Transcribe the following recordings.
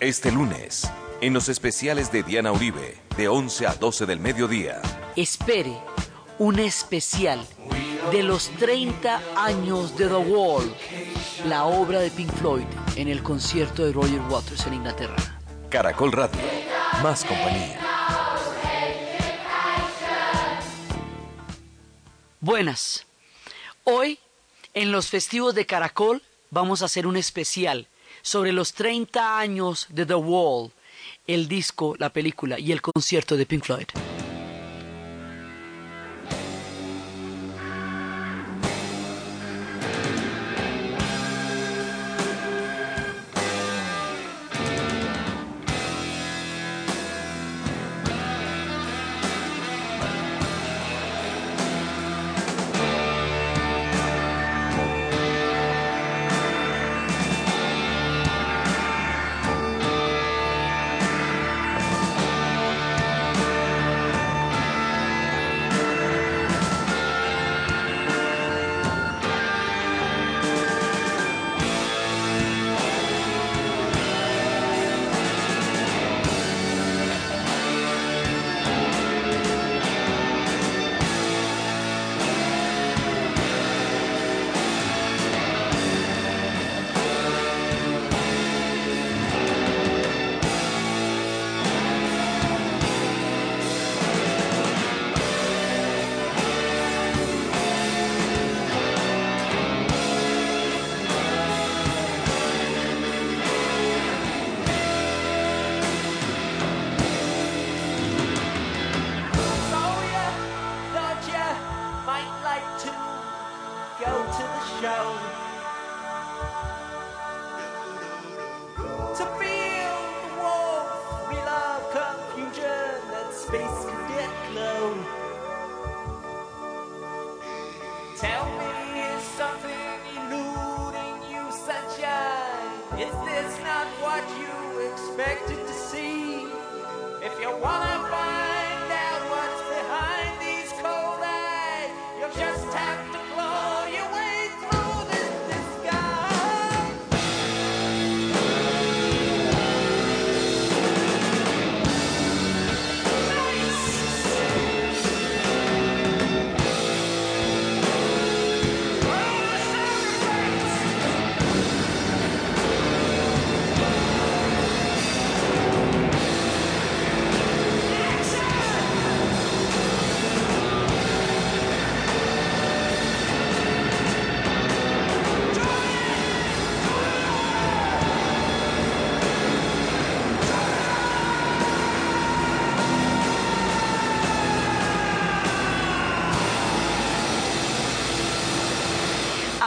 Este lunes, en los especiales de Diana Uribe, de 11 a 12 del mediodía. Espere un especial de los 30 años de The Wall, la obra de Pink Floyd en el concierto de Roger Waters en Inglaterra. Caracol Radio, más compañía. Buenas. Hoy, en los festivos de Caracol, vamos a hacer un especial sobre los 30 años de The Wall, el disco, la película y el concierto de Pink Floyd.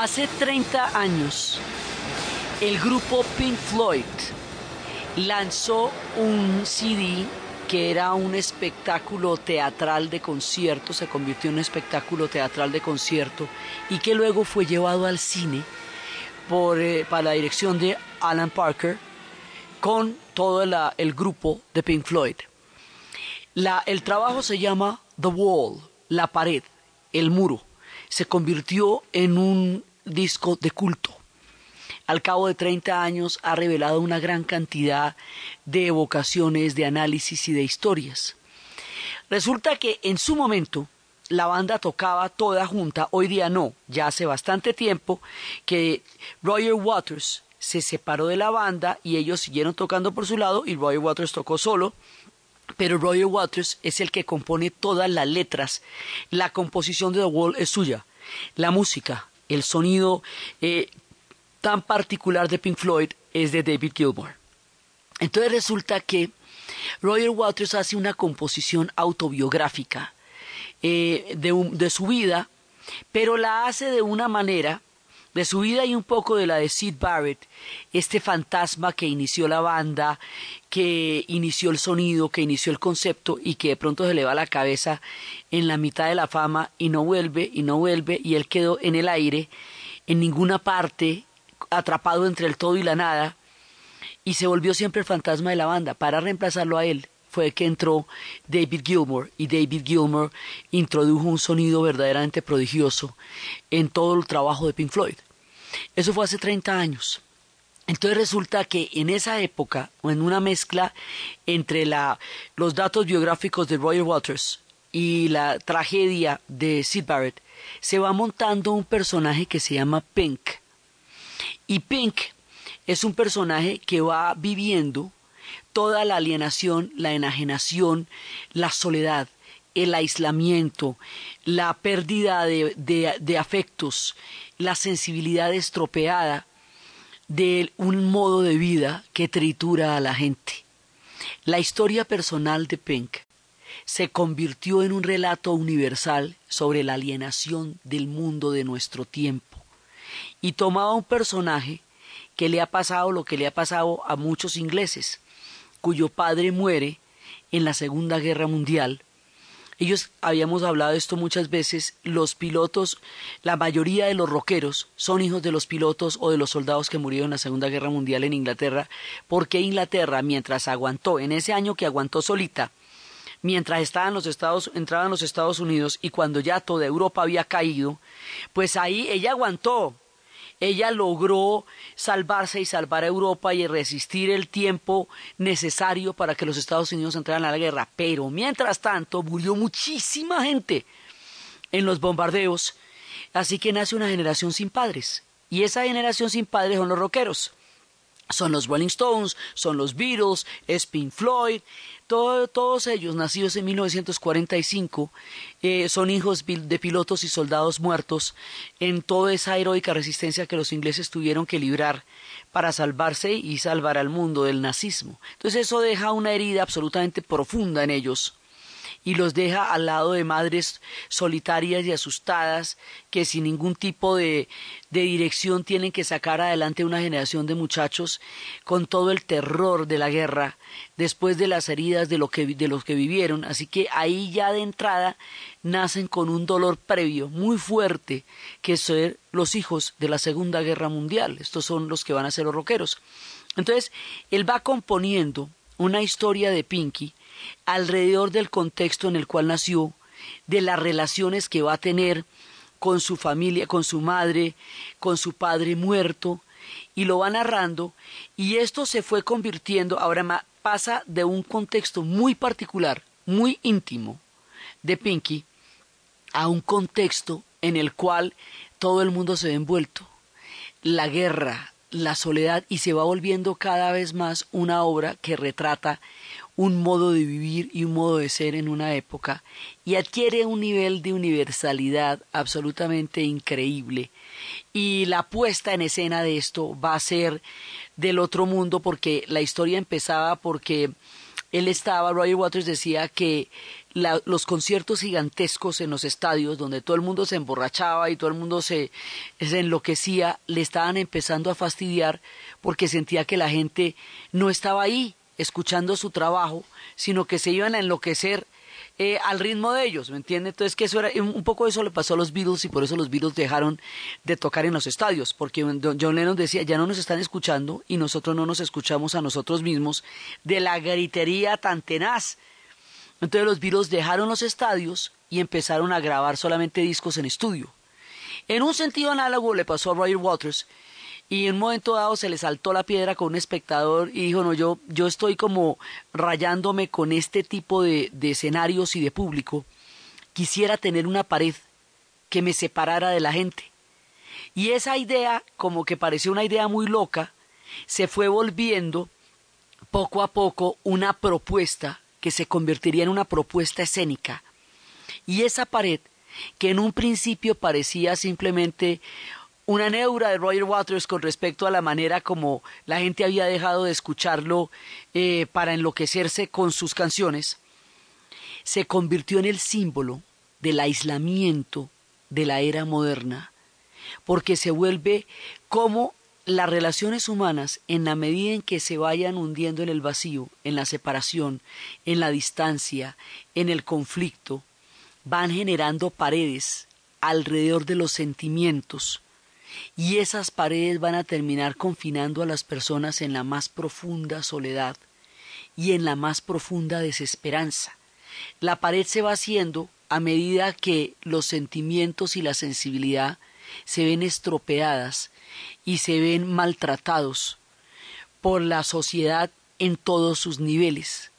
Hace 30 años, el grupo Pink Floyd lanzó un CD que era un espectáculo teatral de concierto, se convirtió en un espectáculo teatral de concierto y que luego fue llevado al cine por, eh, para la dirección de Alan Parker con todo el grupo de Pink Floyd. El trabajo se llama The Wall, la pared, el muro. Se convirtió en un disco de culto. Al cabo de 30 años ha revelado una gran cantidad de evocaciones, de análisis y de historias. Resulta que en su momento la banda tocaba toda junta, hoy día no, ya hace bastante tiempo que Roger Waters se separó de la banda y ellos siguieron tocando por su lado y Roger Waters tocó solo pero Roger Waters es el que compone todas las letras. La composición de The Wall es suya. La música, el sonido eh, tan particular de Pink Floyd es de David Gilmour. Entonces resulta que Roger Waters hace una composición autobiográfica eh, de, un- de su vida, pero la hace de una manera de su vida y un poco de la de Sid Barrett, este fantasma que inició la banda, que inició el sonido, que inició el concepto y que de pronto se le va la cabeza en la mitad de la fama y no vuelve y no vuelve y él quedó en el aire, en ninguna parte, atrapado entre el todo y la nada y se volvió siempre el fantasma de la banda. Para reemplazarlo a él fue que entró David Gilmour y David Gilmour introdujo un sonido verdaderamente prodigioso en todo el trabajo de Pink Floyd. Eso fue hace 30 años. Entonces resulta que en esa época, en una mezcla entre la, los datos biográficos de Roger Waters y la tragedia de Sid Barrett, se va montando un personaje que se llama Pink. Y Pink es un personaje que va viviendo toda la alienación, la enajenación, la soledad, el aislamiento, la pérdida de, afectos, la sensibilidad estropeada de un modo de vida que tritura a la gente. La historia personal de Pink se convirtió en un relato universal sobre la alienación del mundo de nuestro tiempo y tomaba un personaje que le ha pasado lo que le ha pasado a muchos ingleses, cuyo padre muere en la Segunda Guerra Mundial. Ellos habíamos hablado esto muchas veces, los pilotos, la mayoría de los rockeros son hijos de los pilotos o de los soldados que murieron en la Segunda Guerra Mundial en Inglaterra, porque Inglaterra, mientras aguantó, en ese año que aguantó solita, mientras estaban los Estados, entraban los Estados Unidos y cuando ya toda Europa había caído, pues ahí ella aguantó, ella logró salvarse y salvar a Europa y resistir el tiempo necesario para que los Estados Unidos entraran a la guerra. Pero mientras tanto murió muchísima gente en los bombardeos, así que nace una generación sin padres. Y esa generación sin padres son los rockeros. Son los Rolling Stones, son los Beatles, es Pink Floyd, todos ellos, nacidos en 1945, eh, son hijos de pilotos y soldados muertos en toda esa heroica resistencia que los ingleses tuvieron que librar para salvarse y salvar al mundo del nazismo. Entonces eso deja una herida absolutamente profunda en ellos y los deja al lado de madres solitarias y asustadas que sin ningún tipo de, de dirección tienen que sacar adelante una generación de muchachos con todo el terror de la guerra después de las heridas de, lo que, de los que vivieron. Así que ahí ya de entrada nacen con un dolor previo muy fuerte que ser los hijos de la Segunda Guerra Mundial. Estos son los que van a ser los roqueros. Entonces, él va componiendo una historia de Pinky alrededor del contexto en el cual nació, de las relaciones que va a tener con su familia, con su madre, con su padre muerto, y lo va narrando, y esto se fue convirtiendo, ahora pasa de un contexto muy particular, muy íntimo de Pinky, a un contexto en el cual todo el mundo se ve envuelto. La guerra, la soledad, y se va volviendo cada vez más una obra que retrata un modo de vivir y un modo de ser en una época y adquiere un nivel de universalidad absolutamente increíble. Y la puesta en escena de esto va a ser del otro mundo porque la historia empezaba porque él estaba, Roger Waters decía que los conciertos gigantescos en los estadios, donde todo el mundo se emborrachaba y todo el mundo se, se, enloquecía, le estaban empezando a fastidiar porque sentía que la gente no estaba ahí, escuchando su trabajo, sino que se iban a enloquecer eh, al ritmo de ellos, ¿me entiende? Entonces que eso era, un poco eso le pasó a los Beatles y por eso los Beatles dejaron de tocar en los estadios, porque John Lennon decía, ya no nos están escuchando y nosotros no nos escuchamos a nosotros mismos de la gritería tan tenaz. Entonces los Beatles dejaron los estadios y empezaron a grabar solamente discos en estudio. En un sentido análogo le pasó a Roger Waters, y en un momento dado se le saltó la piedra con un espectador y dijo, no, yo, yo estoy como rayándome con este tipo de, de escenarios y de público, quisiera tener una pared que me separara de la gente. Y esa idea, como que pareció una idea muy loca, se fue volviendo poco a poco una propuesta que se convertiría en una propuesta escénica. Y esa pared, que en un principio parecía simplemente una neura de Roger Waters con respecto a la manera como la gente había dejado de escucharlo eh, para enloquecerse con sus canciones, se convirtió en el símbolo del aislamiento de la era moderna, porque se vuelve como las relaciones humanas, en la medida en que se vayan hundiendo en el vacío, en la separación, en la distancia, en el conflicto, van generando paredes alrededor de los sentimientos, y esas paredes van a terminar confinando a las personas en la más profunda soledad y en la más profunda desesperanza. La pared se va haciendo a medida que los sentimientos y la sensibilidad se ven estropeadas y se ven maltratados por la sociedad en todos sus niveles.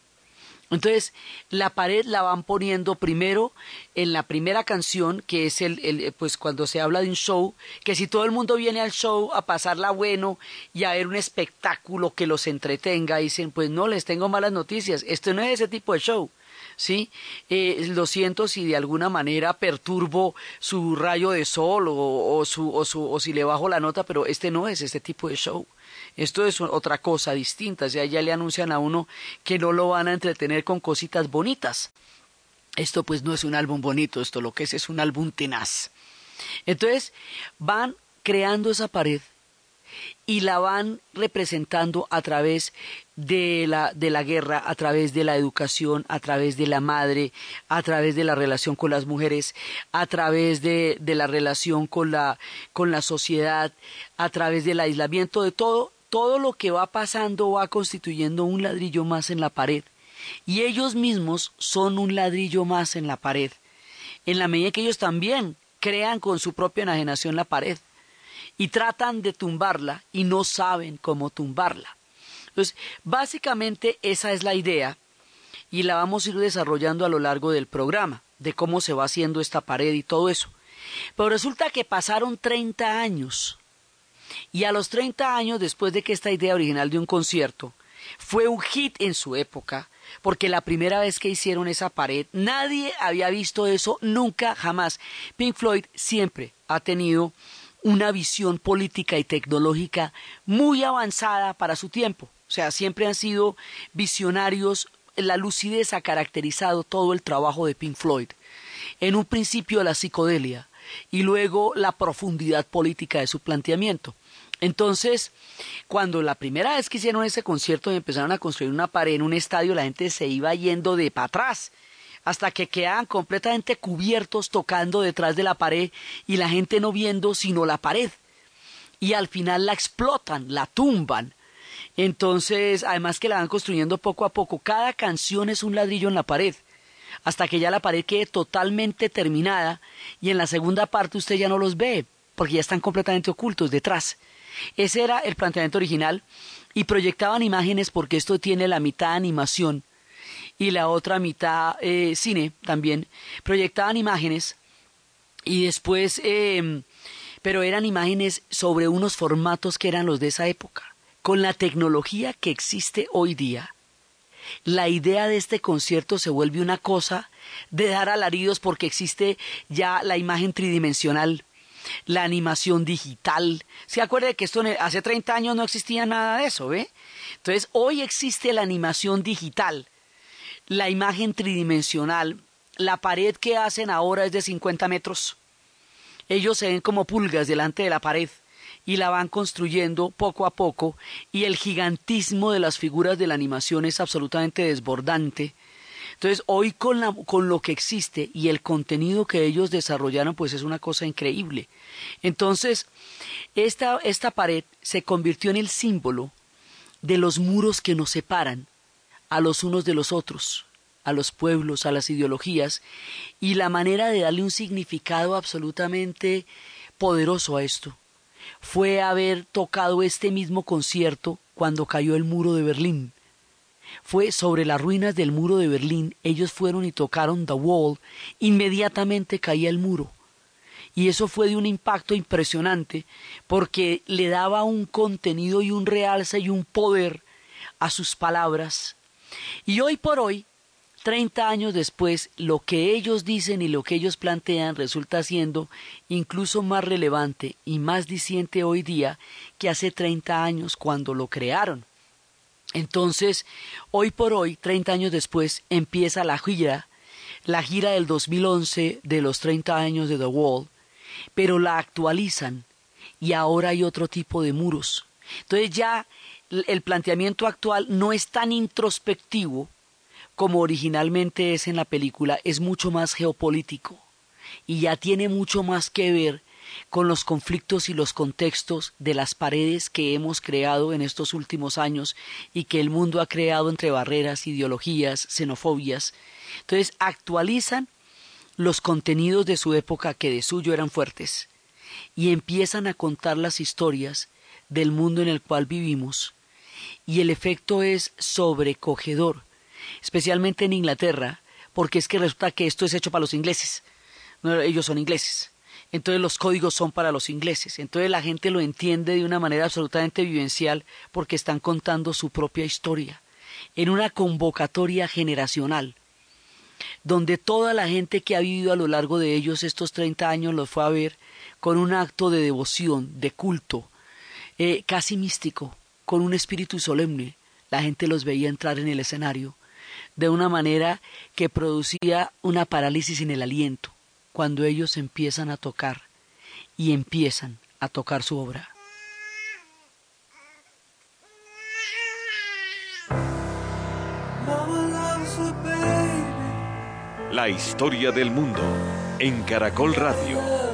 Entonces, la pared la van poniendo primero en la primera canción, que es el, el, pues cuando se habla de un show, que si todo el mundo viene al show a pasarla bueno y a ver un espectáculo que los entretenga, dicen, pues no, les tengo malas noticias, esto no es ese tipo de show. ¿sí? Eh, lo siento si de alguna manera perturbo su rayo de sol o, o, su, o, su, o si le bajo la nota, pero este no es este tipo de show. Esto es otra cosa distinta, o sea, ya le anuncian a uno que no lo van a entretener con cositas bonitas. Esto pues no es un álbum bonito, esto lo que es es un álbum tenaz. Entonces van creando esa pared y la van representando a través de la, de la guerra, a través de la educación, a través de la madre, a través de la relación con las mujeres, a través de, de la relación con la, con la sociedad, a través del aislamiento, de todo, todo lo que va pasando va constituyendo un ladrillo más en la pared. Y ellos mismos son un ladrillo más en la pared, en la medida que ellos también crean con su propia enajenación la pared y tratan de tumbarla y no saben cómo tumbarla. Entonces, básicamente esa es la idea y la vamos a ir desarrollando a lo largo del programa, de cómo se va haciendo esta pared y todo eso. Pero resulta que pasaron 30 años y a los 30 años después de que esta idea original de un concierto fue un hit en su época, porque la primera vez que hicieron esa pared, nadie había visto eso nunca, jamás. Pink Floyd siempre ha tenido una visión política y tecnológica muy avanzada para su tiempo. O sea, siempre han sido visionarios. La lucidez ha caracterizado todo el trabajo de Pink Floyd. En un principio la psicodelia y luego la profundidad política de su planteamiento. Entonces, cuando la primera vez que hicieron ese concierto y empezaron a construir una pared en un estadio, la gente se iba yendo de para atrás hasta que quedaban completamente cubiertos tocando detrás de la pared y la gente no viendo sino la pared. Y al final la explotan, la tumban. Entonces, además que la van construyendo poco a poco, cada canción es un ladrillo en la pared, hasta que ya la pared quede totalmente terminada y en la segunda parte usted ya no los ve, porque ya están completamente ocultos detrás. Ese era el planteamiento original y proyectaban imágenes porque esto tiene la mitad animación y la otra mitad eh, cine también. Proyectaban imágenes y después, eh, pero eran imágenes sobre unos formatos que eran los de esa época. Con la tecnología que existe hoy día, la idea de este concierto se vuelve una cosa de dar alaridos porque existe ya la imagen tridimensional, la animación digital. ¿Se acuerda que esto hace 30 años no existía nada de eso, ¿ve? Entonces, hoy existe la animación digital la imagen tridimensional. La pared que hacen ahora es de 50 metros. Ellos se ven como pulgas delante de la pared y la van construyendo poco a poco y el gigantismo de las figuras de la animación es absolutamente desbordante. Entonces, hoy con, la, con lo que existe y el contenido que ellos desarrollaron, pues es una cosa increíble. Entonces, esta, esta pared se convirtió en el símbolo de los muros que nos separan a los unos de los otros, a los pueblos, a las ideologías, y la manera de darle un significado absolutamente poderoso a esto fue haber tocado este mismo concierto cuando cayó el muro de Berlín. Fue sobre las ruinas del muro de Berlín, ellos fueron y tocaron The Wall, inmediatamente caía el muro. Y eso fue de un impacto impresionante porque le daba un contenido y un realce y un poder a sus palabras y hoy por hoy, 30 años después, lo que ellos dicen y lo que ellos plantean resulta siendo incluso más relevante y más diciente hoy día que hace 30 años cuando lo crearon. Entonces, hoy por hoy, 30 años después, empieza la gira, la gira del 2011 de los 30 años de The Wall, pero la actualizan y ahora hay otro tipo de muros. Entonces ya el planteamiento actual no es tan introspectivo como originalmente es en la película, es mucho más geopolítico y ya tiene mucho más que ver con los conflictos y los contextos de las paredes que hemos creado en estos últimos años y que el mundo ha creado entre barreras, ideologías, xenofobias. Entonces actualizan los contenidos de su época que de suyo eran fuertes y empiezan a contar las historias del mundo en el cual vivimos y el efecto es sobrecogedor, especialmente en Inglaterra, porque es que resulta que esto es hecho para los ingleses, ellos son ingleses. Entonces los códigos son para los ingleses. Entonces la gente lo entiende de una manera absolutamente vivencial porque están contando su propia historia en una convocatoria generacional donde toda la gente que ha vivido a lo largo de ellos estos 30 años los fue a ver con un acto de devoción, de culto, eh, casi místico, con un espíritu solemne. La gente los veía entrar en el escenario de una manera que producía una parálisis en el aliento cuando ellos empiezan a tocar y empiezan a tocar su obra. La historia del mundo en Caracol Radio.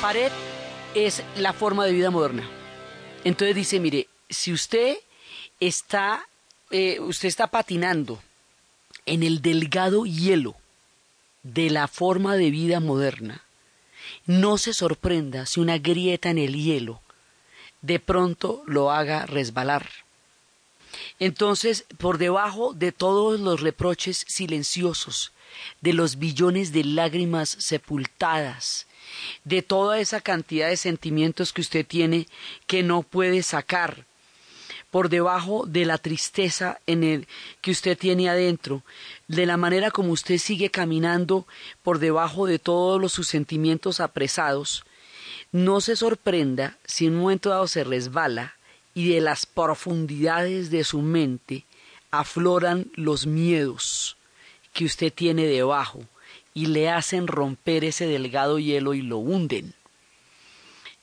Pared es la forma de vida moderna. Entonces dice, mire, si usted está, eh, usted está patinando en el delgado hielo de la forma de vida moderna, no se sorprenda si una grieta en el hielo de pronto lo haga resbalar. Entonces, por debajo de todos los reproches silenciosos, de los billones de lágrimas sepultadas, de toda esa cantidad de sentimientos que usted tiene que no puede sacar, por debajo de la tristeza en el que usted tiene adentro, de la manera como usted sigue caminando por debajo de todos sus sentimientos apresados, no se sorprenda si en un momento dado se resbala y de las profundidades de su mente afloran los miedos que usted tiene debajo y le hacen romper ese delgado hielo y lo hunden.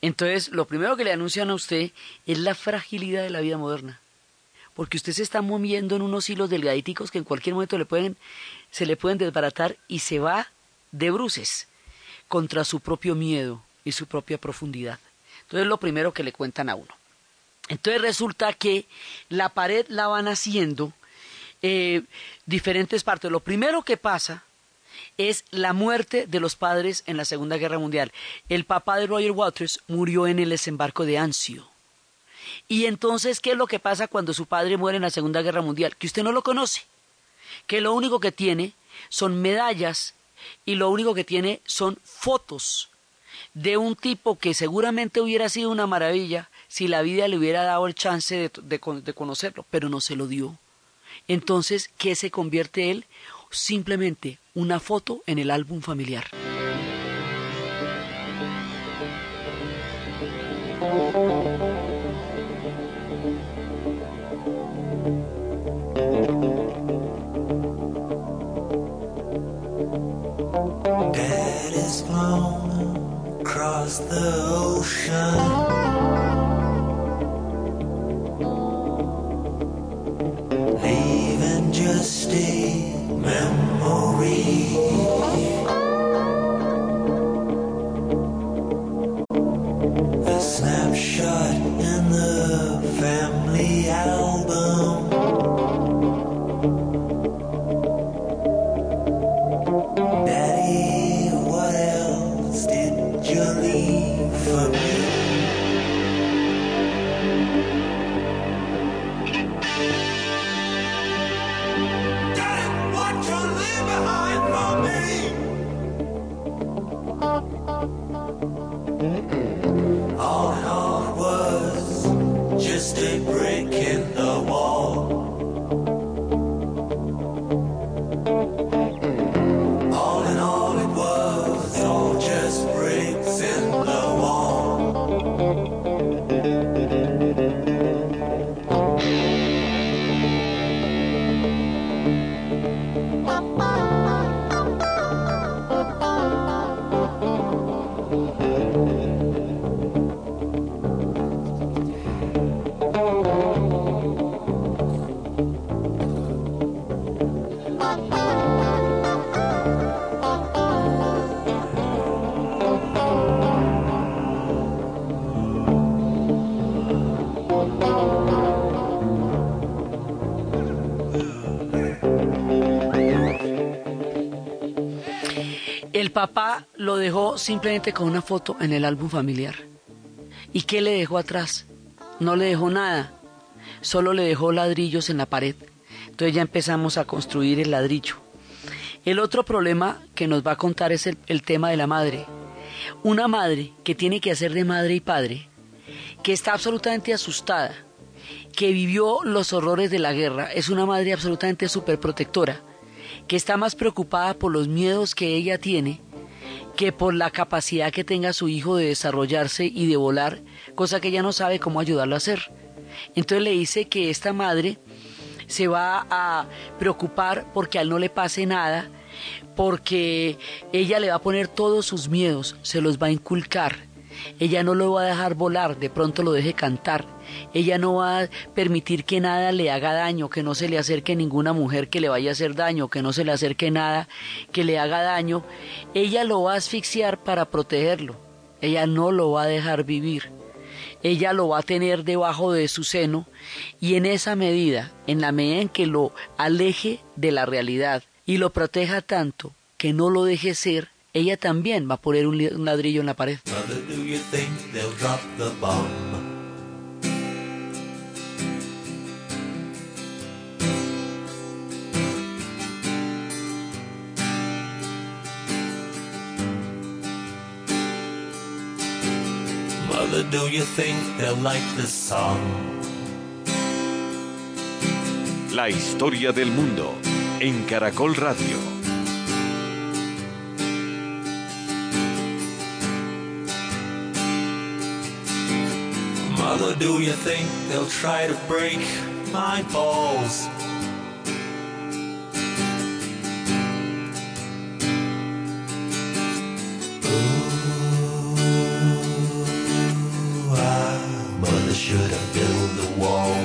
Entonces, lo primero que le anuncian a usted es la fragilidad de la vida moderna. Porque usted se está moviendo en unos hilos delgaditicos que en cualquier momento le pueden, se le pueden desbaratar y se va de bruces contra su propio miedo y su propia profundidad. Entonces, lo primero que le cuentan a uno. Entonces resulta que la pared la van haciendo eh, diferentes partes. Lo primero que pasa es la muerte de los padres en la Segunda Guerra Mundial. El papá de Roger Waters murió en el desembarco de Anzio. Y entonces, ¿qué es lo que pasa cuando su padre muere en la Segunda Guerra Mundial? Que usted no lo conoce. Que lo único que tiene son medallas y lo único que tiene son fotos de un tipo que seguramente hubiera sido una maravilla si la vida le hubiera dado el chance de, de, de conocerlo, pero no se lo dio. Entonces, ¿qué se convierte él? Simplemente una foto en el álbum familiar. The ocean. Papá lo dejó simplemente con una foto en el álbum familiar. ¿Y qué le dejó atrás? No le dejó nada, solo le dejó ladrillos en la pared. Entonces ya empezamos a construir el ladrillo. El otro problema que nos va a contar es el, tema de la madre. Una madre que tiene que hacer de madre y padre, que está absolutamente asustada, que vivió los horrores de la guerra, es una madre absolutamente superprotectora, que está más preocupada por los miedos que ella tiene que por la capacidad que tenga su hijo de desarrollarse y de volar, cosa que ella no sabe cómo ayudarlo a hacer. Entonces le dice que esta madre se va a preocupar porque a él no le pase nada, porque ella le va a poner todos sus miedos, se los va a inculcar. Ella no lo va a dejar volar, de pronto lo deje cantar. Ella no va a permitir que nada le haga daño, que no se le acerque ninguna mujer que le vaya a hacer daño, que no se le acerque nada que le haga daño. Ella lo va a asfixiar para protegerlo. Ella no lo va a dejar vivir. Ella lo va a tener debajo de su seno y en esa medida, en la medida en que lo aleje de la realidad y lo proteja tanto que no lo deje ser, ella también va a poner un ladrillo en la pared. Mother, do you think they'll drop the bomb? Mother, do you think they'll like the song? La historia del mundo en Caracol Radio. Mother, do you think they'll try to break my balls? Ooh, mother should have built wall.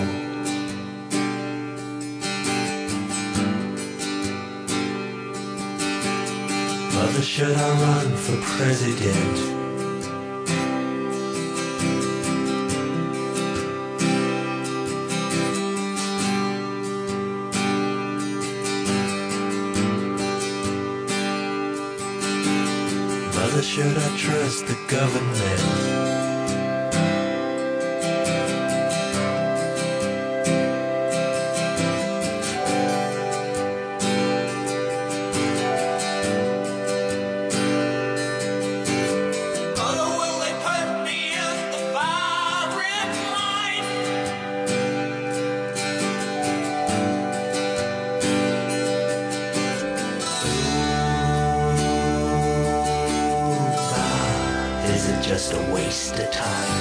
Mother, should I run for president? Trust the are just a waste of time.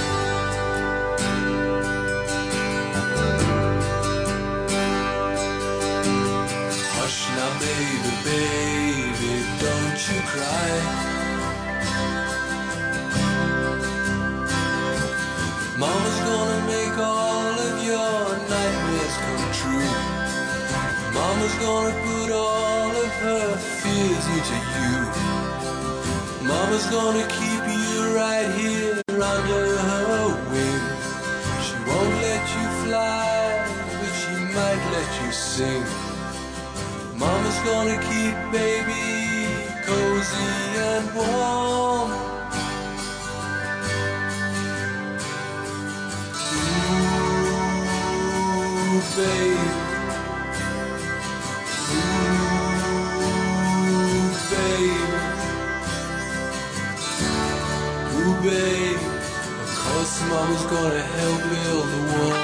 Hush now, baby, baby, don't you cry. Mama's gonna make all of your nightmares come true. Mama's gonna put all of her fears into you. Mama's gonna keep right here under her wing. She won't let you fly, but she might let you sing. Mama's gonna keep baby cozy and warm. Ooh, babe. one who's gonna help build the world.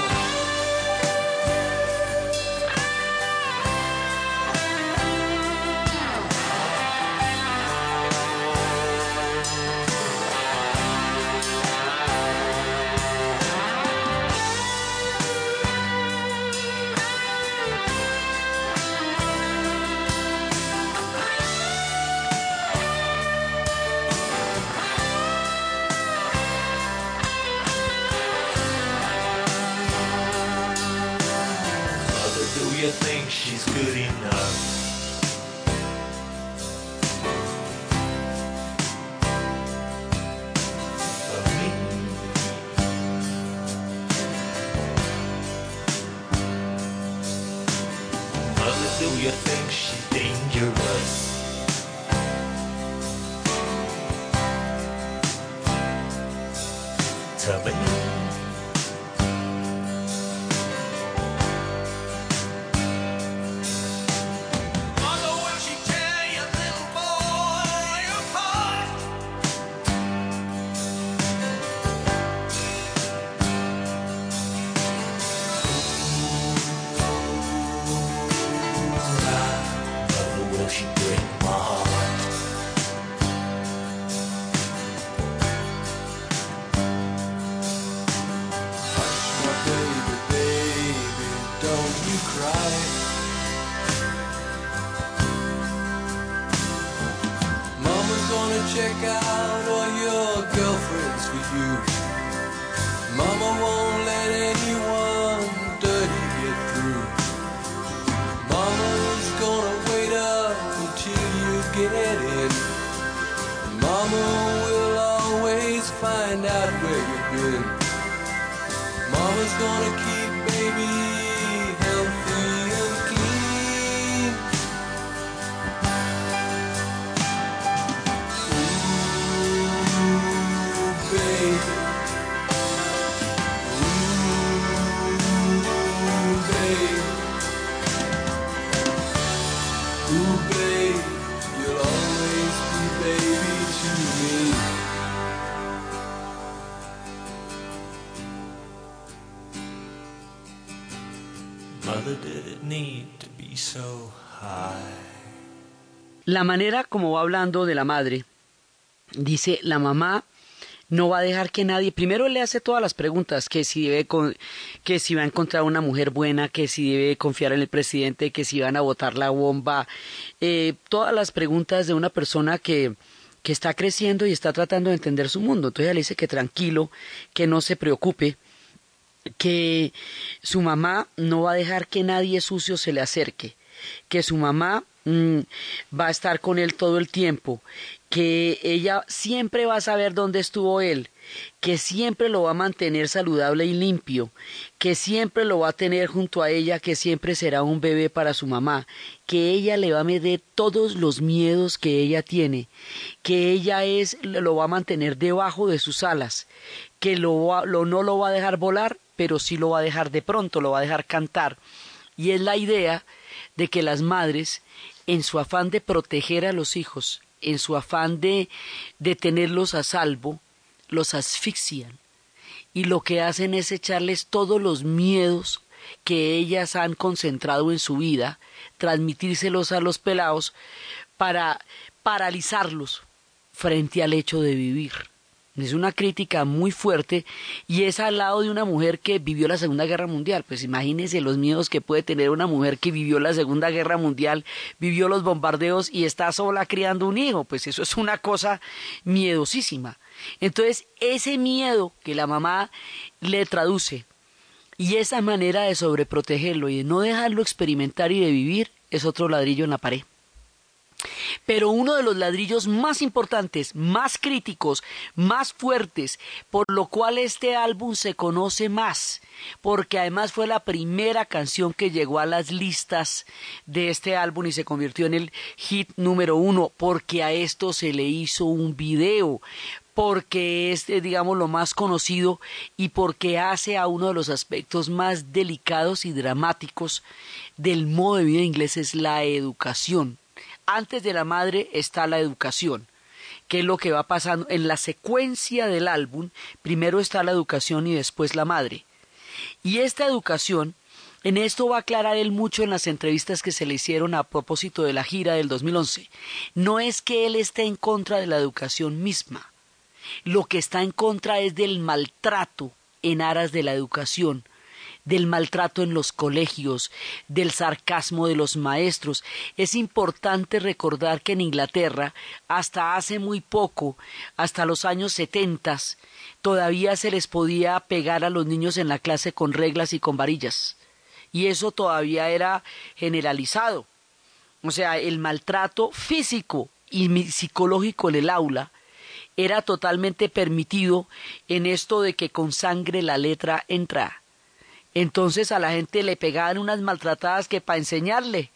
You think she's good enough? La manera como va hablando de la madre, dice, la mamá no va a dejar que nadie, primero le hace todas las preguntas, que si debe, con- que si va a encontrar una mujer buena, que si debe confiar en el presidente, que si van a botar la bomba, eh, todas las preguntas de una persona que, que está creciendo y está tratando de entender su mundo. Entonces ella le dice que tranquilo, que no se preocupe, que su mamá no va a dejar que nadie sucio se le acerque, que su mamá mm, va a estar con él todo el tiempo, que ella siempre va a saber dónde estuvo él, que siempre lo va a mantener saludable y limpio, que siempre lo va a tener junto a ella, que siempre será un bebé para su mamá, que ella le va a medir todos los miedos que ella tiene, que ella es lo va a mantener debajo de sus alas, que lo, lo no lo va a dejar volar, pero sí lo va a dejar de pronto, lo va a dejar cantar. Y es la idea de que las madres, en su afán de proteger a los hijos, en su afán de, de tenerlos a salvo, los asfixian. Y lo que hacen es echarles todos los miedos que ellas han concentrado en su vida, transmitírselos a los pelados para paralizarlos frente al hecho de vivir. Es una crítica muy fuerte y es al lado de una mujer que vivió la Segunda Guerra Mundial. Pues imagínense los miedos que puede tener una mujer que vivió la Segunda Guerra Mundial, vivió los bombardeos y está sola criando un hijo. Pues eso es una cosa miedosísima. Entonces, ese miedo que la mamá le traduce y esa manera de sobreprotegerlo y de no dejarlo experimentar y de vivir es otro ladrillo en la pared. Pero uno de los ladrillos más importantes, más críticos, más fuertes, por lo cual este álbum se conoce más, porque además fue la primera canción que llegó a las listas de este álbum y se convirtió en el hit número uno, porque a esto se le hizo un video, porque es, eh, digamos, lo más conocido y porque hace a uno de los aspectos más delicados y dramáticos del modo de vida inglés es la educación. Antes de la madre está la educación, que es lo que va pasando en la secuencia del álbum. Primero está la educación y después la madre. Y esta educación, en esto va a aclarar él mucho en las entrevistas que se le hicieron a propósito de la gira del 2011. No es que él esté en contra de la educación misma. Lo que está en contra es del maltrato en aras de la educación, del maltrato en los colegios, del sarcasmo de los maestros. Es importante recordar que en Inglaterra, hasta hace muy poco, hasta los años setentas, todavía se les podía pegar a los niños en la clase con reglas y con varillas. Y eso todavía era generalizado. O sea, el maltrato físico y psicológico en el aula era totalmente permitido en esto de que con sangre la letra entra. Entonces a la gente le pegaban unas maltratadas que para enseñarle.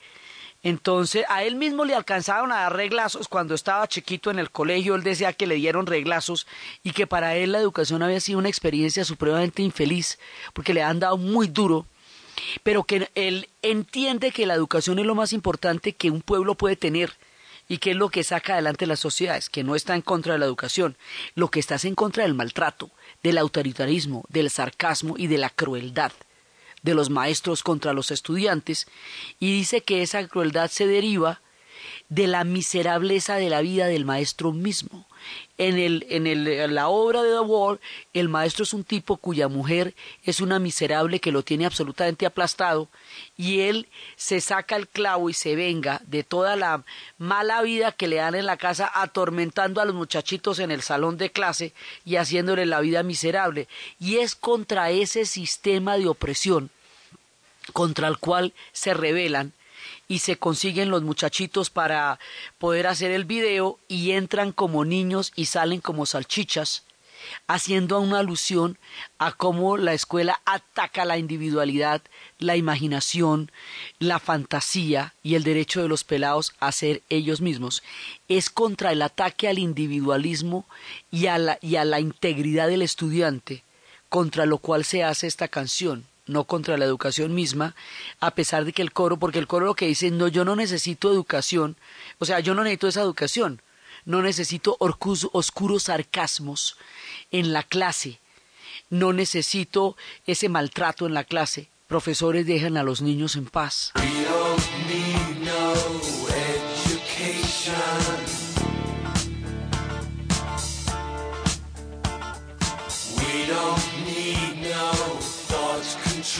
Entonces a él mismo le alcanzaron a dar reglazos cuando estaba chiquito en el colegio. Él decía que le dieron reglazos y que para él la educación había sido una experiencia supremamente infeliz porque le han dado muy duro. Pero que él entiende que la educación es lo más importante que un pueblo puede tener y que es lo que saca adelante las sociedades, que no está en contra de la educación, lo que está es en contra del maltrato, del autoritarismo, del sarcasmo y de la crueldad de los maestros contra los estudiantes y dice que esa crueldad se deriva de la miserableza de la vida del maestro mismo. En, el, en, el, la obra de The Wall, el maestro es un tipo cuya mujer es una miserable que lo tiene absolutamente aplastado y él se saca el clavo y se venga de toda la mala vida que le dan en la casa, atormentando a los muchachitos en el salón de clase y haciéndole la vida miserable. Y es contra ese sistema de opresión contra el cual se rebelan y se consiguen los muchachitos para poder hacer el video y entran como niños y salen como salchichas, haciendo una alusión a cómo la escuela ataca la individualidad, la imaginación, la fantasía y el derecho de los pelados a ser ellos mismos. Es contra el ataque al individualismo y a la, y a la integridad del estudiante, contra lo cual se hace esta canción no contra la educación misma, a pesar de que el coro, porque el coro lo que dice, no, yo no necesito educación, o sea, yo no necesito esa educación, no necesito oscuros sarcasmos en la clase, no necesito ese maltrato en la clase. Profesores dejan a los niños en paz.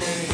stay.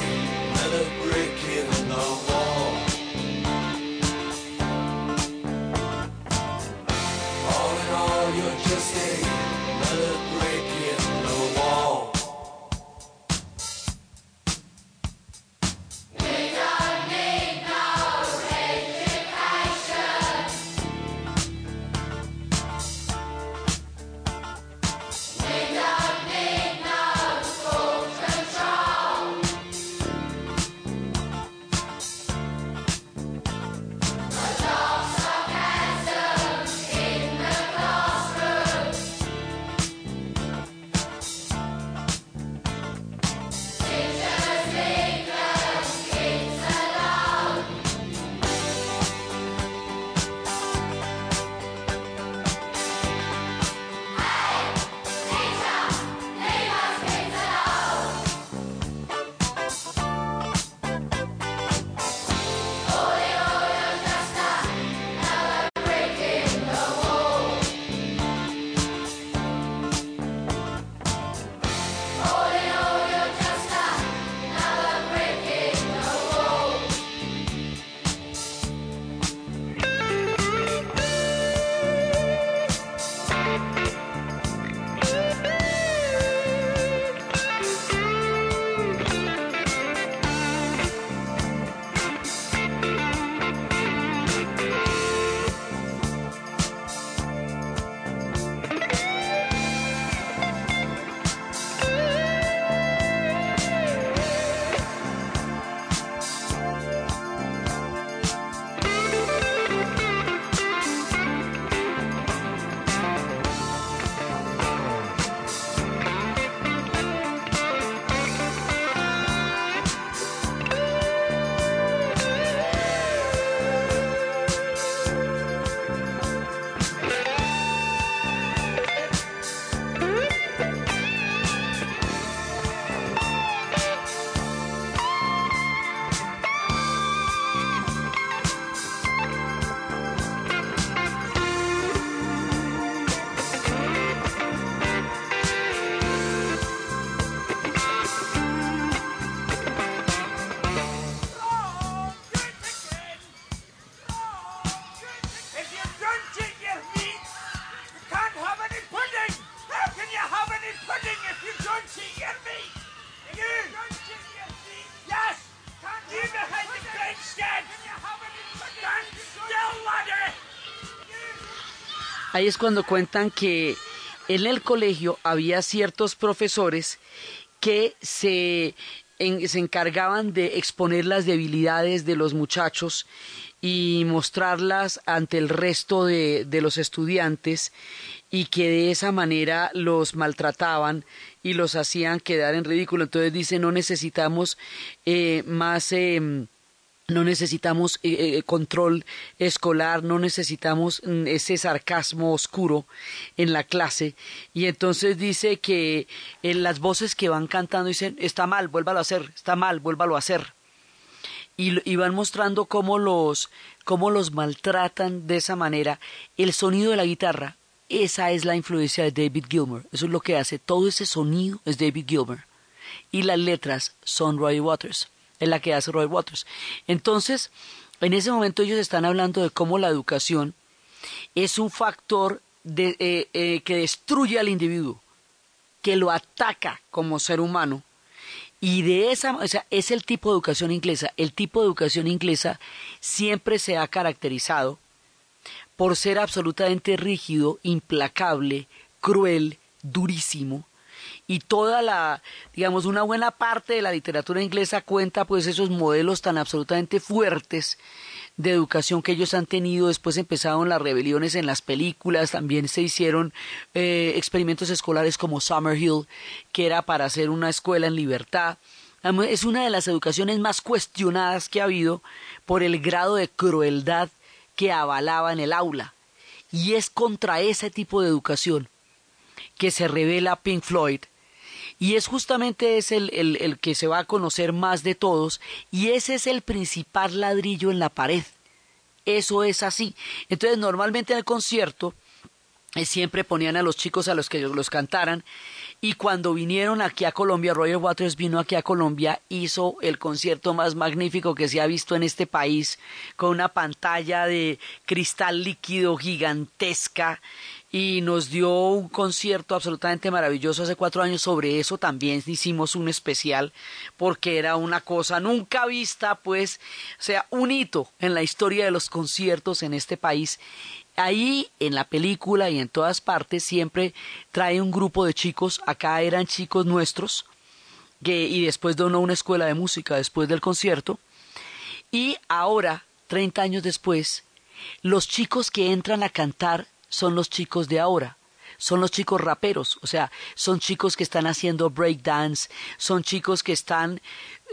Ahí es cuando cuentan que en el colegio había ciertos profesores que se, se encargaban de exponer las debilidades de los muchachos y mostrarlas ante el resto de, de los estudiantes y que de esa manera los maltrataban y los hacían quedar en ridículo. Entonces dice, no necesitamos eh, más... em, no necesitamos eh, eh, control escolar, no necesitamos mm, ese sarcasmo oscuro en la clase. Y entonces dice que en las voces que van cantando dicen, está mal, vuélvalo a hacer, está mal, vuélvalo a hacer. Y, y van mostrando cómo los, cómo los maltratan de esa manera. El sonido de la guitarra, esa es la influencia de David Gilmour. Eso es lo que hace. Todo ese sonido es David Gilmour. Y las letras son Roy Waters. Es la que hace Roy Waters. Entonces, en ese momento ellos están hablando de cómo la educación es un factor de, eh, eh, que destruye al individuo, que lo ataca como ser humano. Y de esa, o es el tipo de educación inglesa. El tipo de educación inglesa siempre se ha caracterizado por ser absolutamente rígido, implacable, cruel, durísimo. Y toda la, digamos, una buena parte de la literatura inglesa cuenta pues esos modelos tan absolutamente fuertes de educación que ellos han tenido. Después empezaron las rebeliones en las películas, también se hicieron eh, experimentos escolares como Summerhill, que era para hacer una escuela en libertad. Es una de las educaciones más cuestionadas que ha habido por el grado de crueldad que avalaba en el aula. Y es contra ese tipo de educación que se revela Pink Floyd. Y es justamente es el, el, el que se va a conocer más de todos. Y ese es el principal ladrillo en la pared. Eso es así. Entonces, normalmente en el concierto eh, siempre ponían a los chicos a los que los cantaran. Y cuando vinieron aquí a Colombia, Roger Waters vino aquí a Colombia, hizo el concierto más magnífico que se ha visto en este país, con una pantalla de cristal líquido gigantesca y nos dio un concierto absolutamente maravilloso hace cuatro años. Sobre eso también hicimos un especial porque era una cosa nunca vista pues o sea un hito en la historia de los conciertos en este país. Ahí en la película y en todas partes siempre trae un grupo de chicos. Acá eran chicos nuestros y después donó una escuela de música después del concierto. Y ahora 30 años después los chicos que entran a cantar son los chicos de ahora, son los chicos raperos, o sea, son chicos que están haciendo breakdance, son chicos que están,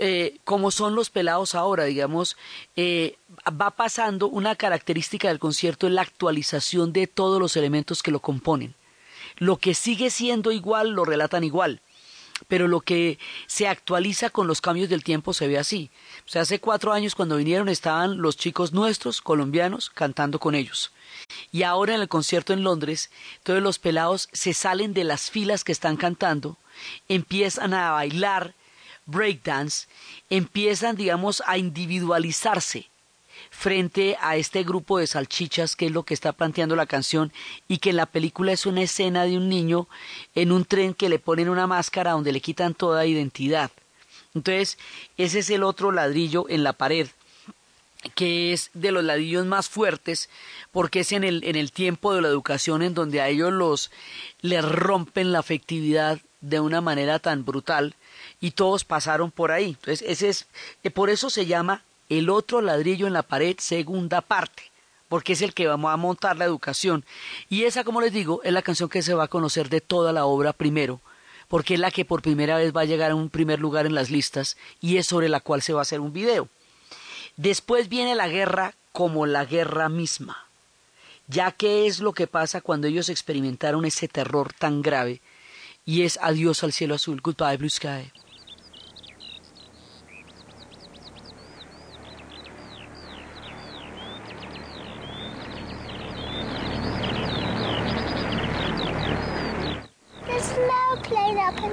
eh, como son los pelados ahora, digamos, eh, va pasando una característica del concierto en la actualización de todos los elementos que lo componen. Lo que sigue siendo igual lo relatan igual pero lo que se actualiza con los cambios del tiempo se ve así. O sea, hace cuatro años cuando vinieron estaban los chicos nuestros, colombianos, cantando con ellos. Y ahora en el concierto en Londres, todos los pelados se salen de las filas que están cantando, empiezan a bailar breakdance, empiezan, digamos, a individualizarse frente a este grupo de salchichas que es lo que está planteando la canción y que en la película es una escena de un niño en un tren que le ponen una máscara donde le quitan toda identidad. Entonces, ese es el otro ladrillo en la pared que es de los ladrillos más fuertes porque es en el, en el tiempo de la educación en donde a ellos los les rompen la afectividad de una manera tan brutal y todos pasaron por ahí. Entonces, ese es, eh, por eso se llama el otro ladrillo en la pared, segunda parte, porque es el que vamos a montar la educación. Y esa, como les digo, es la canción que se va a conocer de toda la obra primero, porque es la que por primera vez va a llegar a un primer lugar en las listas y es sobre la cual se va a hacer un video. Después viene la guerra como la guerra misma, ya que es lo que pasa cuando ellos experimentaron ese terror tan grave, y es adiós al cielo azul, goodbye blue sky.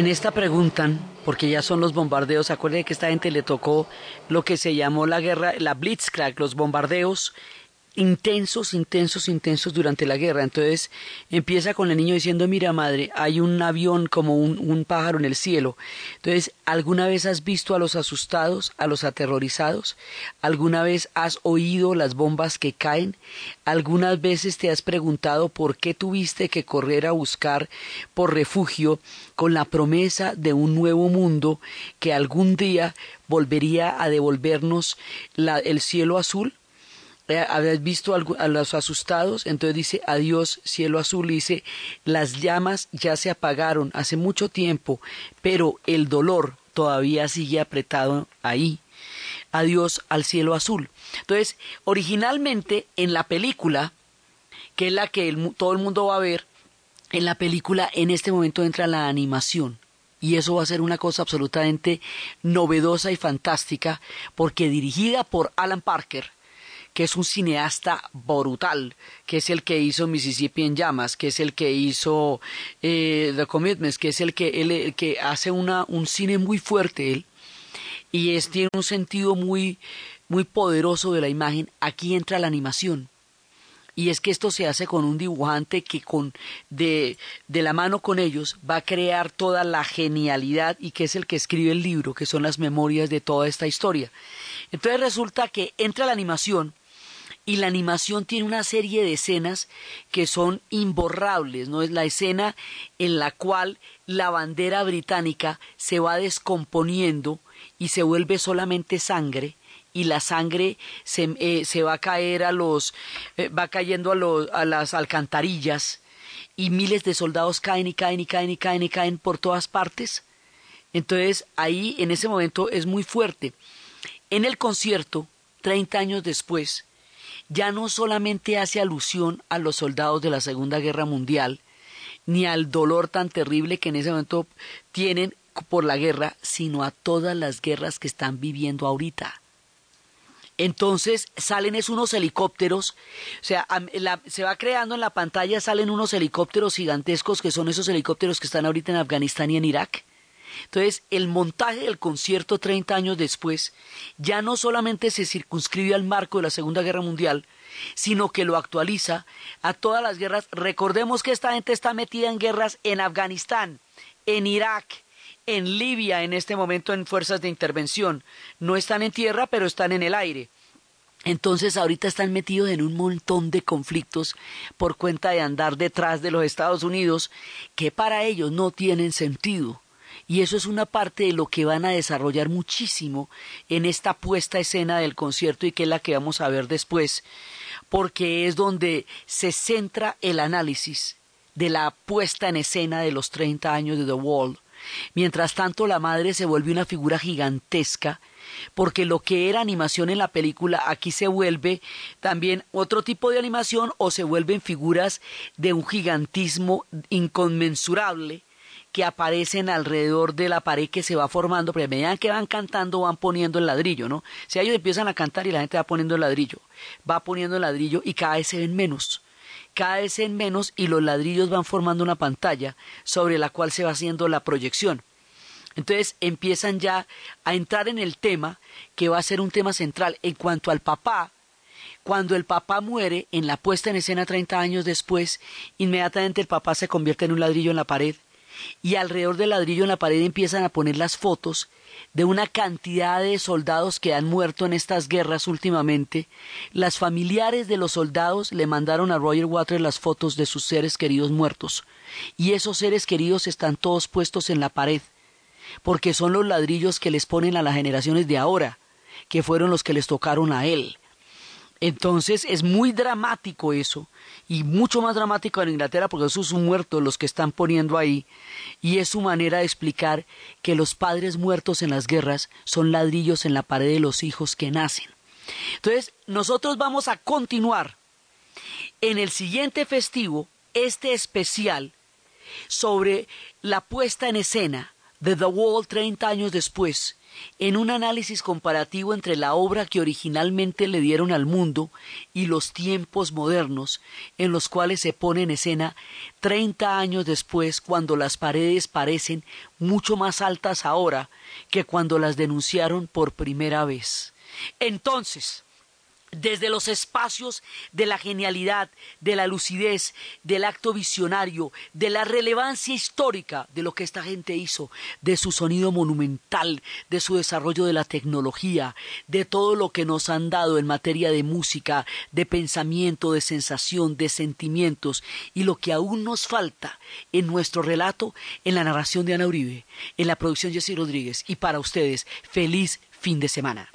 En esta preguntan, porque ya son los bombardeos, acuérdense que esta gente le tocó lo que se llamó la guerra, la Blitzkrieg, los bombardeos intensos, intensos, intensos durante la guerra. Entonces empieza con el niño diciendo, mira madre, hay un avión como un, pájaro en el cielo. Entonces, ¿alguna vez has visto a los asustados, a los aterrorizados? ¿Alguna vez has oído las bombas que caen? ¿Algunas veces te has preguntado por qué tuviste que correr a buscar por refugio con la promesa de un nuevo mundo que algún día volvería a devolvernos el cielo azul? ¿Habías visto a los asustados? Entonces dice, adiós, cielo azul. Dice, las llamas ya se apagaron hace mucho tiempo, pero el dolor todavía sigue apretado ahí. Adiós al cielo azul. Entonces, originalmente en la película, que es la que todo el mundo va a ver, en la película en este momento entra la animación. Y eso va a ser una cosa absolutamente novedosa y fantástica, porque dirigida por Alan Parker, que es un cineasta brutal, que es el que hizo Mississippi en llamas, que es el que hizo eh, The Commitments, que es el que, el que hace una, un cine muy fuerte él, y es, tiene un sentido muy, muy poderoso de la imagen. Aquí entra la animación. Y es que esto se hace con un dibujante que con de, de la mano con ellos va a crear toda la genialidad y que es el que escribe el libro, que son las memorias de toda esta historia. Entonces resulta que entra la animación y la animación tiene una serie de escenas que son imborrables, ¿no? Es la escena en la cual la bandera británica se va descomponiendo y se vuelve solamente sangre y la sangre se, eh, se va a caer a los eh, va cayendo a, los, a las alcantarillas y miles de soldados caen y caen y caen y caen y caen por todas partes. Entonces ahí en ese momento es muy fuerte. En el concierto, 30 años después, ya no solamente hace alusión a los soldados de la Segunda Guerra Mundial, ni al dolor tan terrible que en ese momento tienen por la guerra, sino a todas las guerras que están viviendo ahorita. Entonces salen es unos helicópteros, o sea, la- se va creando en la pantalla, salen unos helicópteros gigantescos que son esos helicópteros que están ahorita en Afganistán y en Irak. Entonces, el montaje del concierto 30 años después ya no solamente se circunscribe al marco de la Segunda Guerra Mundial, sino que lo actualiza a todas las guerras. Recordemos que esta gente está metida en guerras en Afganistán, en Irak, en Libia en este momento en fuerzas de intervención. No están en tierra, pero están en el aire. Entonces ahorita están metidos en un montón de conflictos por cuenta de andar detrás de los Estados Unidos que para ellos no tienen sentido. Y eso es una parte de lo que van a desarrollar muchísimo en esta puesta escena del concierto y que es la que vamos a ver después, porque es donde se centra el análisis de la puesta en escena de los 30 años de The Wall. Mientras tanto, la madre se vuelve una figura gigantesca, porque lo que era animación en la película aquí se vuelve también otro tipo de animación o se vuelven figuras de un gigantismo inconmensurable que aparecen alrededor de la pared que se va formando, pero a medida que van cantando van poniendo el ladrillo, ¿no? Si ellos empiezan a cantar y la gente va poniendo el ladrillo, va poniendo el ladrillo y cada vez se ven menos, cada vez se ven menos y los ladrillos van formando una pantalla sobre la cual se va haciendo la proyección. Entonces empiezan ya a entrar en el tema que va a ser un tema central. En cuanto al papá, cuando el papá muere en la puesta en escena 30 años después, inmediatamente el papá se convierte en un ladrillo en la pared y alrededor del ladrillo en la pared empiezan a poner las fotos de una cantidad de soldados que han muerto en estas guerras últimamente. Las familiares de los soldados le mandaron a Roger Waters las fotos de sus seres queridos muertos y esos seres queridos están todos puestos en la pared porque son los ladrillos que les ponen a las generaciones de ahora, que fueron los que les tocaron a él. Entonces es muy dramático eso, y mucho más dramático en Inglaterra porque esos son muertos los que están poniendo ahí, y es su manera de explicar que los padres muertos en las guerras son ladrillos en la pared de los hijos que nacen. Entonces, nosotros vamos a continuar en el siguiente festivo este especial sobre la puesta en escena de The Wall 30 años después, en un análisis comparativo entre la obra que originalmente le dieron al mundo y los tiempos modernos en los cuales se pone en escena 30 años después cuando las paredes parecen mucho más altas ahora que cuando las denunciaron por primera vez. Entonces, desde los espacios de la genialidad, de la lucidez, del acto visionario, de la relevancia histórica de lo que esta gente hizo, de su sonido monumental, de su desarrollo de la tecnología, de todo lo que nos han dado en materia de música, de pensamiento, de sensación, de sentimientos, y lo que aún nos falta en nuestro relato, en la narración de Ana Uribe, en la producción Jessy Rodríguez, y para ustedes, feliz fin de semana.